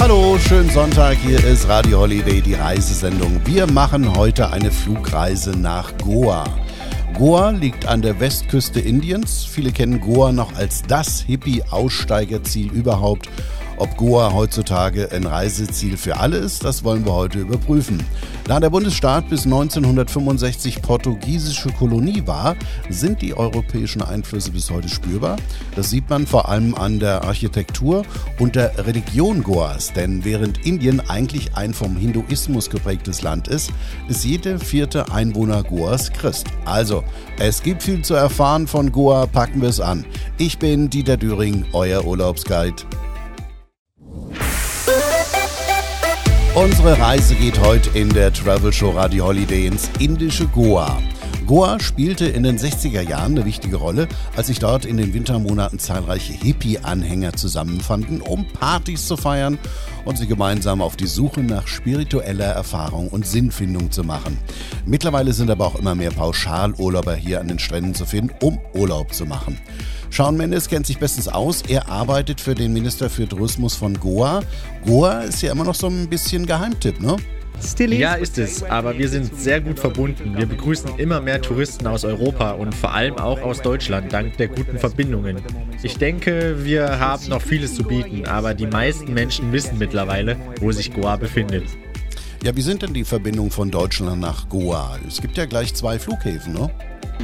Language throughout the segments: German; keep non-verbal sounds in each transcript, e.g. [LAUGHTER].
Hallo, schönen Sonntag. Hier ist Radio Holiday, die Reisesendung. Wir machen heute eine Flugreise nach Goa. Goa liegt an der Westküste Indiens. Viele kennen Goa noch als das Hippie-Aussteigerziel überhaupt. Ob Goa heutzutage ein Reiseziel für alle ist, das wollen wir heute überprüfen. Da der Bundesstaat bis 1965 portugiesische Kolonie war, sind die europäischen Einflüsse bis heute spürbar. Das sieht man vor allem an der Architektur und der Religion Goas. Denn während Indien eigentlich ein vom Hinduismus geprägtes Land ist, ist jede vierte Einwohner Goas Christ. Also, es gibt viel zu erfahren von Goa, packen wir es an. Ich bin Dieter Düring, euer Urlaubsguide. Unsere Reise geht heute in der Travel Show Radio Holiday ins indische Goa. Goa spielte in den 60er Jahren eine wichtige Rolle, als sich dort in den Wintermonaten zahlreiche Hippie-Anhänger zusammenfanden, um Partys zu feiern und sie gemeinsam auf die Suche nach spiritueller Erfahrung und Sinnfindung zu machen. Mittlerweile sind aber auch immer mehr Pauschalurlauber hier an den Stränden zu finden, um Urlaub zu machen. Sean Mendes kennt sich bestens aus. Er arbeitet für den Minister für Tourismus von Goa. Goa ist ja immer noch so ein bisschen Geheimtipp, ne? Ja, ist es, aber wir sind sehr gut verbunden. Wir begrüßen immer mehr Touristen aus Europa und vor allem auch aus Deutschland, dank der guten Verbindungen. Ich denke, wir haben noch vieles zu bieten, aber die meisten Menschen wissen mittlerweile, wo sich Goa befindet. Ja, wie sind denn die Verbindungen von Deutschland nach Goa? Es gibt ja gleich zwei Flughäfen, ne?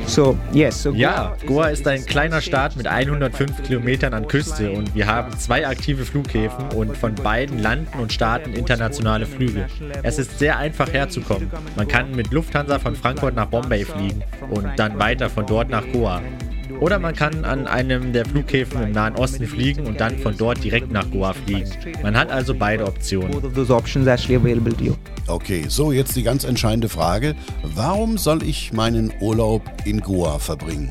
So, yes, so ja, Goa ist ein kleiner Staat mit 105 Kilometern an Küste und wir haben zwei aktive Flughäfen und von beiden landen und starten internationale Flüge. Es ist sehr einfach herzukommen. Man kann mit Lufthansa von Frankfurt nach Bombay fliegen und dann weiter von dort nach Goa. Oder man kann an einem der Flughäfen im Nahen Osten fliegen und dann von dort direkt nach Goa fliegen. Man hat also beide Optionen. Okay, so jetzt die ganz entscheidende Frage. Warum soll ich meinen Urlaub in Goa verbringen?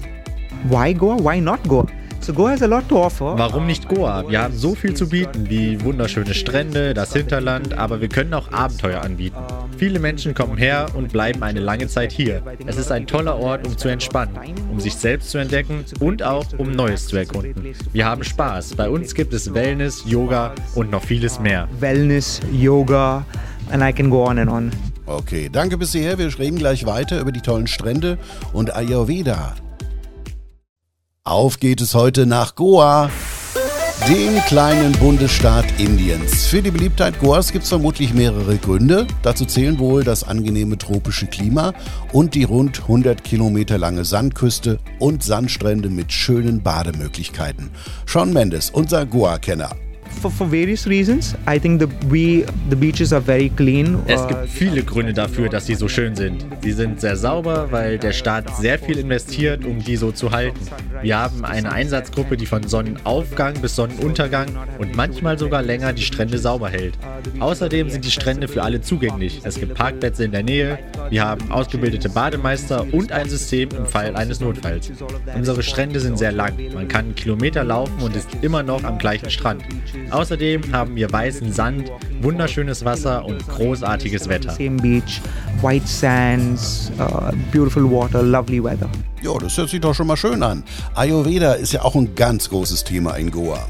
Why Goa? Why not Goa? So Goa has a lot to offer. Warum nicht Goa? Wir haben so viel zu bieten, wie wunderschöne Strände, das Hinterland, aber wir können auch Abenteuer anbieten. Viele Menschen kommen her und bleiben eine lange Zeit hier. Es ist ein toller Ort, um zu entspannen, um sich selbst zu entdecken und auch um Neues zu erkunden. Wir haben Spaß. Bei uns gibt es Wellness, Yoga und noch vieles mehr. Wellness, Yoga and I can go on and on. Okay, danke bisher. Wir reden gleich weiter über die tollen Strände und Ayurveda. Auf geht es heute nach Goa, dem kleinen Bundesstaat Indiens. Für die Beliebtheit Goas gibt es vermutlich mehrere Gründe. Dazu zählen wohl das angenehme tropische Klima und die rund 100 Kilometer lange Sandküste und Sandstrände mit schönen Bademöglichkeiten. Sean Mendes, unser Goa-Kenner, for, for various reasons. I think the we the beaches are very clean. Es gibt viele Gründe dafür, dass sie so schön sind. Sie sind sehr sauber, weil der Staat sehr viel investiert, um die so zu halten. Wir haben eine Einsatzgruppe, die von Sonnenaufgang bis Sonnenuntergang und manchmal sogar länger die Strände sauber hält. Außerdem sind die Strände für alle zugänglich. Es gibt Parkplätze in der Nähe, wir haben ausgebildete Bademeister und ein System im Fall eines Notfalls. Unsere Strände sind sehr lang. Man kann Kilometer laufen und ist immer noch am gleichen Strand. Außerdem haben wir weißen Sand, wunderschönes Wasser und großartiges Wetter. Same beach, white sands, uh, beautiful water, lovely weather. Ja, das hört sich doch schon mal schön an. Ayurveda ist ja auch ein ganz großes Thema in Goa.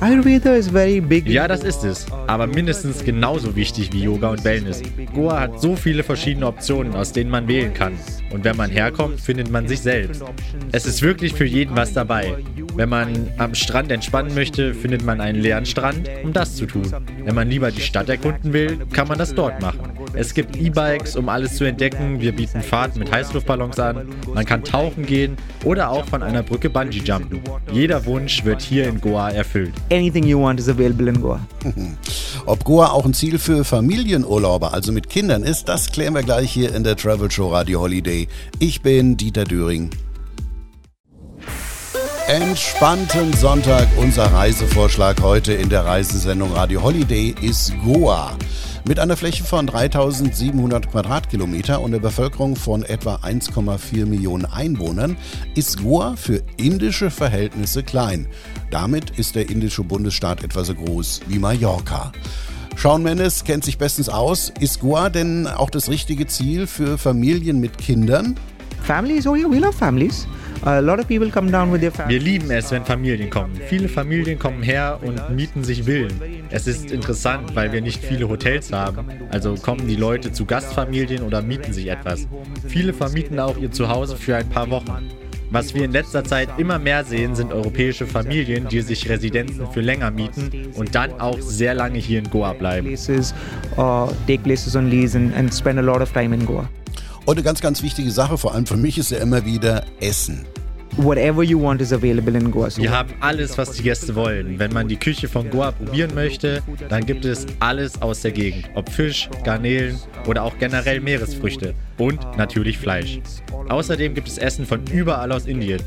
Ayurveda is very big. Ja, das ist es. Aber mindestens genauso wichtig wie Yoga und Wellness. Goa hat so viele verschiedene Optionen, aus denen man wählen kann. Und wenn man herkommt, findet man sich selbst. Es ist wirklich für jeden was dabei. Wenn man am Strand entspannen möchte, findet man einen leeren Strand, um das zu tun. Wenn man lieber die Stadt erkunden will, kann man das dort machen. Es gibt E-Bikes, um alles zu entdecken. Wir bieten Fahrten mit Heißluftballons an. Man kann tauchen gehen oder auch von einer Brücke Bungee jumpen. Jeder Wunsch wird hier in Goa erfüllt. Anything you want is available in Goa. [LAUGHS] Ob Goa auch ein Ziel für Familienurlauber, also mit Kindern ist, das klären wir gleich hier in der Travel Show Radio Holiday. Ich bin Dieter Döring. Entspannten Sonntag, unser Reisevorschlag heute in der Reisesendung Radio Holiday ist Goa. Mit einer Fläche von 3700 Quadratkilometer und einer Bevölkerung von etwa 1,4 Millionen Einwohnern ist Goa für indische Verhältnisse klein. Damit ist der indische Bundesstaat etwa so groß wie Mallorca. Sean Mendes kennt sich bestens aus. Ist Goa denn auch das richtige Ziel für Familien mit Kindern? Families, oh yeah, we love families. Wir families. lieben es, wenn Familien kommen. Viele Familien kommen her und mieten sich Villen. Es ist interessant, weil wir nicht viele Hotels haben. Also kommen die Leute zu Gastfamilien oder mieten sich etwas. Viele vermieten auch ihr Zuhause für ein paar Wochen. Was wir in letzter Zeit immer mehr sehen, sind europäische Familien, die sich Residenzen für länger mieten und dann auch sehr lange hier in Goa bleiben. Und eine ganz, ganz wichtige Sache, vor allem für mich, ist ja immer wieder Essen. Whatever you want is available in Goa. Wir haben alles, was die Gäste wollen. Wenn man die Küche von Goa probieren möchte, dann gibt es alles aus der Gegend. Ob Fisch, Garnelen oder auch generell Meeresfrüchte. Und natürlich Fleisch. Außerdem gibt es Essen von überall aus Indien.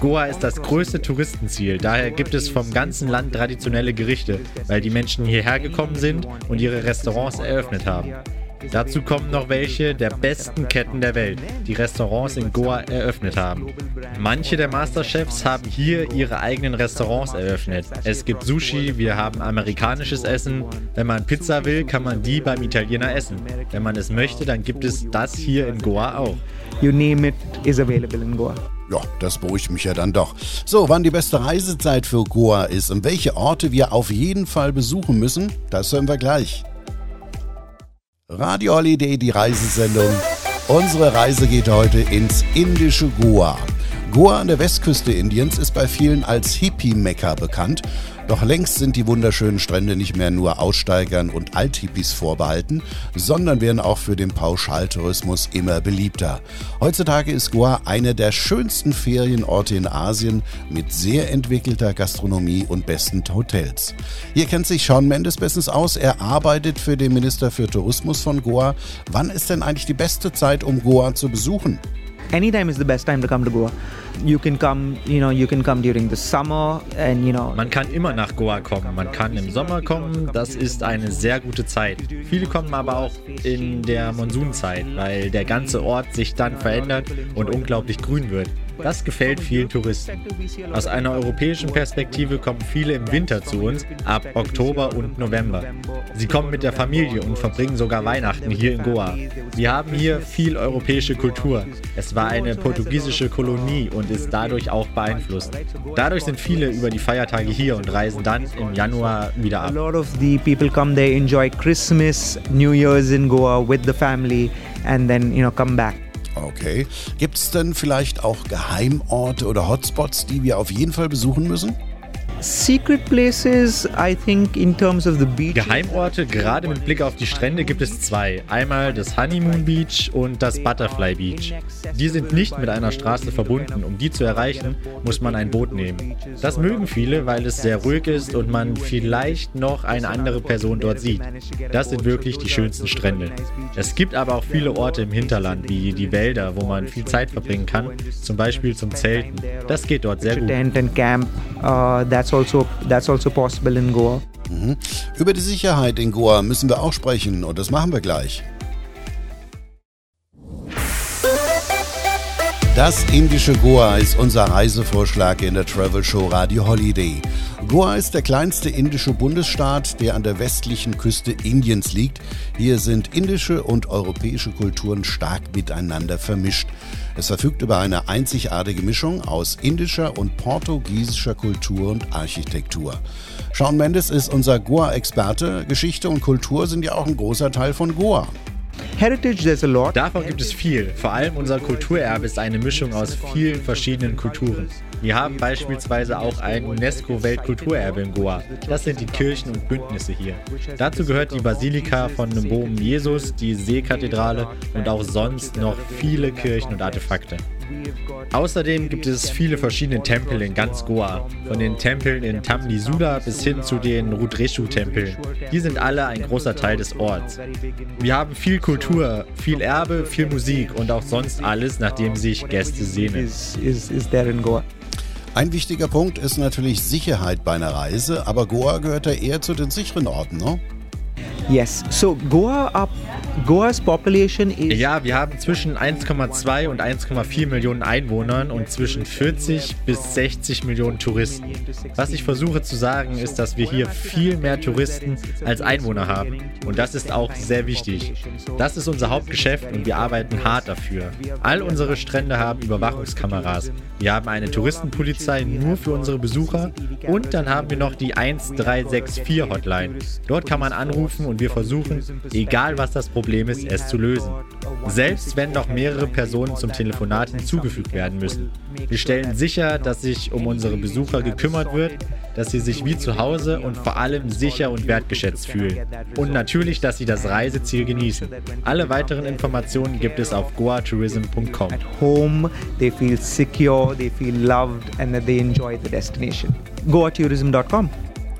Goa ist das größte Touristenziel, daher gibt es vom ganzen Land traditionelle Gerichte, weil die Menschen hierher gekommen sind und ihre Restaurants eröffnet haben. Dazu kommen noch welche der besten Ketten der Welt, die Restaurants in Goa eröffnet haben. Manche der Masterchefs haben hier ihre eigenen Restaurants eröffnet. Es gibt Sushi, wir haben amerikanisches Essen. Wenn man Pizza will, kann man die beim Italiener essen. Wenn man es möchte, dann gibt es das hier in Goa auch. you name it is available in Goa. Ja, das beruhigt mich ja dann doch. So, wann die beste Reisezeit für Goa ist und welche Orte wir auf jeden Fall besuchen müssen, das hören wir gleich. Radio Holiday, die Reisesendung. Unsere Reise geht heute ins indische Goa. Goa an der Westküste Indiens ist bei vielen als Hippie-Mekka bekannt. Doch längst sind die wunderschönen Strände nicht mehr nur Aussteigern und Althippies vorbehalten, sondern werden auch für den Pauschaltourismus immer beliebter. Heutzutage ist Goa einer der schönsten Ferienorte in Asien mit sehr entwickelter Gastronomie und besten Hotels. Hier kennt sich Sean Mendes bestens aus. Er arbeitet für den Minister für Tourismus von Goa. Wann ist denn eigentlich die beste Zeit, um Goa zu besuchen? Anytime is the best time to come to Goa. You can come, you know, you can come during the summer and you know Man kann immer nach Goa kommen. Man kann im Sommer kommen. Das ist eine sehr gute Zeit. Viele kommen aber auch in der Monsunzeit, weil der ganze Ort sich dann verändert und unglaublich grün wird. Das gefällt vielen Touristen. Aus einer europäischen Perspektive kommen viele im Winter zu uns, ab Oktober und November. Sie kommen mit der Familie und verbringen sogar Weihnachten hier in Goa. Wir haben hier viel europäische Kultur. Es war eine portugiesische Kolonie und ist dadurch auch beeinflusst. Dadurch sind viele über die Feiertage hier und reisen dann im Januar wieder A ab. lot of the people come there, enjoy Christmas, New Year's in Goa with the family, and then you know come back. Okay. Gibt es denn vielleicht auch Geheimorte oder Hotspots, die wir auf jeden Fall besuchen müssen? Secret places, I think, in terms of the beach. Geheimorte, gerade mit Blick auf die Strände, gibt es zwei. Einmal das Honeymoon Beach und das Butterfly Beach. Die sind nicht mit einer Straße verbunden. Um die zu erreichen, muss man ein Boot nehmen. Das mögen viele, weil es sehr ruhig ist und man vielleicht noch eine andere Person dort sieht. Das sind wirklich die schönsten Strände. Es gibt aber auch viele Orte im Hinterland, wie die Wälder, wo man viel Zeit verbringen kann, zum Beispiel zum Zelten. Das geht dort sehr gut. That's also that's also possible in Goa. Über die Sicherheit in Goa müssen wir auch sprechen und das machen wir gleich. Das indische Goa ist unser Reisevorschlag in der Travel Show Radio Holiday. Goa ist der kleinste indische Bundesstaat, der an der westlichen Küste Indiens liegt. Hier sind indische und europäische Kulturen stark miteinander vermischt. Es verfügt über eine einzigartige Mischung aus indischer und portugiesischer Kultur und Architektur. Sean Mendes ist unser Goa-Experte. Geschichte und Kultur sind ja auch ein großer Teil von Goa. Davon gibt es viel. Vor allem unser Kulturerbe ist eine Mischung aus vielen verschiedenen Kulturen. Wir haben beispielsweise auch ein UNESCO-Weltkulturerbe in Goa. Das sind die Kirchen und Bündnisse hier. Dazu gehört die Basilika von Boom Jesus, die Seekathedrale und auch sonst noch viele Kirchen und Artefakte. Außerdem gibt es viele verschiedene Tempel in ganz Goa. Von den Tempeln in Tamlisula bis hin zu den Rudreshu-Tempeln. Die sind alle ein großer Teil des Orts. Wir haben viel Kultur, viel Erbe, viel Musik und auch sonst alles, nach dem sich Gäste sehnen. Ein wichtiger Punkt ist natürlich Sicherheit bei einer Reise, aber Goa gehört ja eher zu den sicheren Orten, ne? Yes. So Goa, our Goa's population is Ja, wir haben zwischen 1,2 und 1,4 Millionen Einwohnern und zwischen 40 bis 60 Millionen Touristen. Was ich versuche zu sagen, ist, dass wir hier viel mehr Touristen als Einwohner haben. Und das ist auch sehr wichtig. Das ist unser Hauptgeschäft und wir arbeiten hart dafür. All unsere Strände haben Überwachungskameras. Wir haben eine Touristenpolizei nur für unsere Besucher und dann haben wir noch die 1364 Hotline. Dort kann man anrufen und wir versuchen, egal was das Problem ist, es zu lösen. Selbst wenn noch mehrere Personen zum Telefonat hinzugefügt werden müssen. Wir stellen sicher, dass sich um unsere Besucher gekümmert wird, dass sie sich wie zu Hause und vor allem sicher und wertgeschätzt fühlen. Und natürlich, dass sie das Reiseziel genießen. Alle weiteren Informationen gibt es auf goatourism.com. at home, they feel secure, they feel loved, and they enjoy the destination. GoaTourism.com.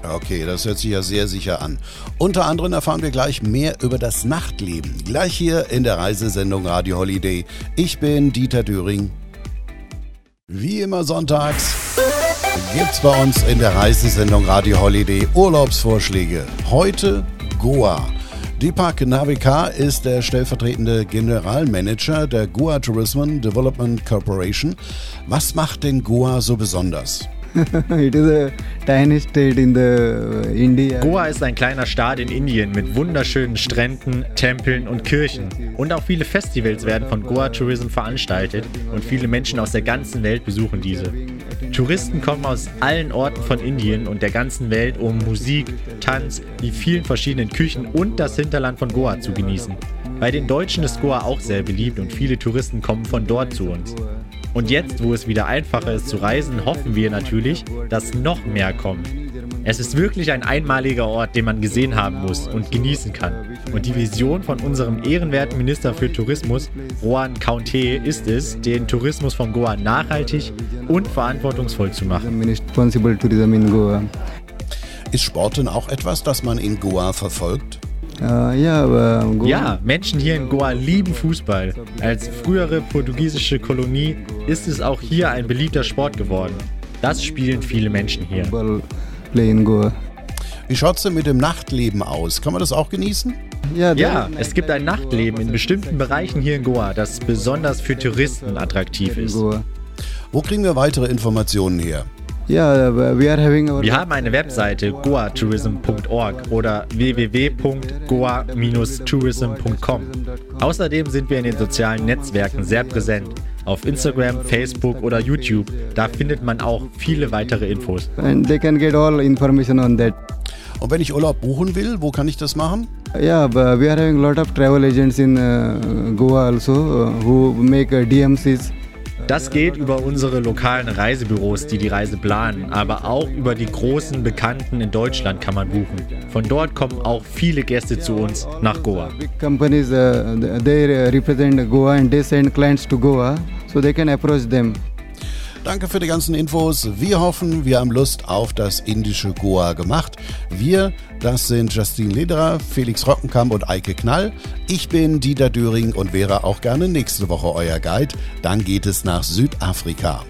Okay, das hört sich ja sehr sicher an. Unter anderem erfahren wir gleich mehr über das Nachtleben. Gleich hier in der Reisesendung Radio Holiday. Ich bin Dieter Döring. Wie immer sonntags gibt's bei uns in der Reisesendung Radio Holiday Urlaubsvorschläge. Heute Goa. Deepak Navikar ist der stellvertretende Generalmanager der Goa Tourism Development Corporation. Was macht denn Goa so besonders? [LAUGHS] it is a tiny state in the uh, India. Goa ist ein kleiner Staat in Indien mit wunderschönen Stränden, Tempeln und Kirchen. Und auch viele Festivals werden von Goa Tourism veranstaltet und viele Menschen aus der ganzen Welt besuchen diese. Touristen kommen aus allen Orten von Indien und der ganzen Welt, um Musik, Tanz, die vielen verschiedenen Küchen und das Hinterland von Goa zu genießen. Bei den Deutschen ist Goa auch sehr beliebt und viele Touristen kommen von dort zu uns. Und jetzt, wo es wieder einfacher ist zu reisen, hoffen wir natürlich, dass noch mehr kommen. Es ist wirklich ein einmaliger Ort, den man gesehen haben muss und genießen kann. Und die Vision von unserem ehrenwerten Minister für Tourismus, Rohan Kaunte, ist es, den Tourismus von Goa nachhaltig und verantwortungsvoll zu machen. Ist Sport denn auch etwas, das man in Goa verfolgt? Goa. Ja, Menschen hier in Goa lieben Fußball. Als frühere portugiesische Kolonie ist es auch hier ein beliebter Sport geworden. Das spielen viele Menschen hier. Wie schaut's denn mit dem Nachtleben aus? Kann man das auch genießen? Ja, es gibt ein Nachtleben in bestimmten Bereichen hier in Goa, das besonders für Touristen attraktiv ist. Wo kriegen wir weitere Informationen her? Yeah, we are having our Wir haben eine Webseite goatourism.org oder www.goa-tourism.com. Außerdem sind wir in den sozialen Netzwerken sehr präsent. Auf Instagram, Facebook oder YouTube. Da findet man auch viele weitere Infos. and they can get all information on that. Und wenn ich Urlaub buchen will, wo kann ich das machen? Yeah, we are having a lot of travel agents in uh, Goa also uh, who make uh, DMCs. Das geht über unsere lokalen Reisebüros, die die Reise planen, aber auch über die großen Bekannten in Deutschland kann man buchen. Von dort kommen auch viele Gäste zu uns nach Goa. Companies uh, they represent Goa and they send clients to Goa, so they can approach them. Danke für die ganzen Infos. Wir hoffen, wir haben Lust auf das indische Goa gemacht. Wir, das sind Justine Lederer, Felix Rockenkamp und Eike Knall. Ich bin Dieter Döring und wäre auch gerne nächste Woche euer Guide. Dann geht es nach Südafrika.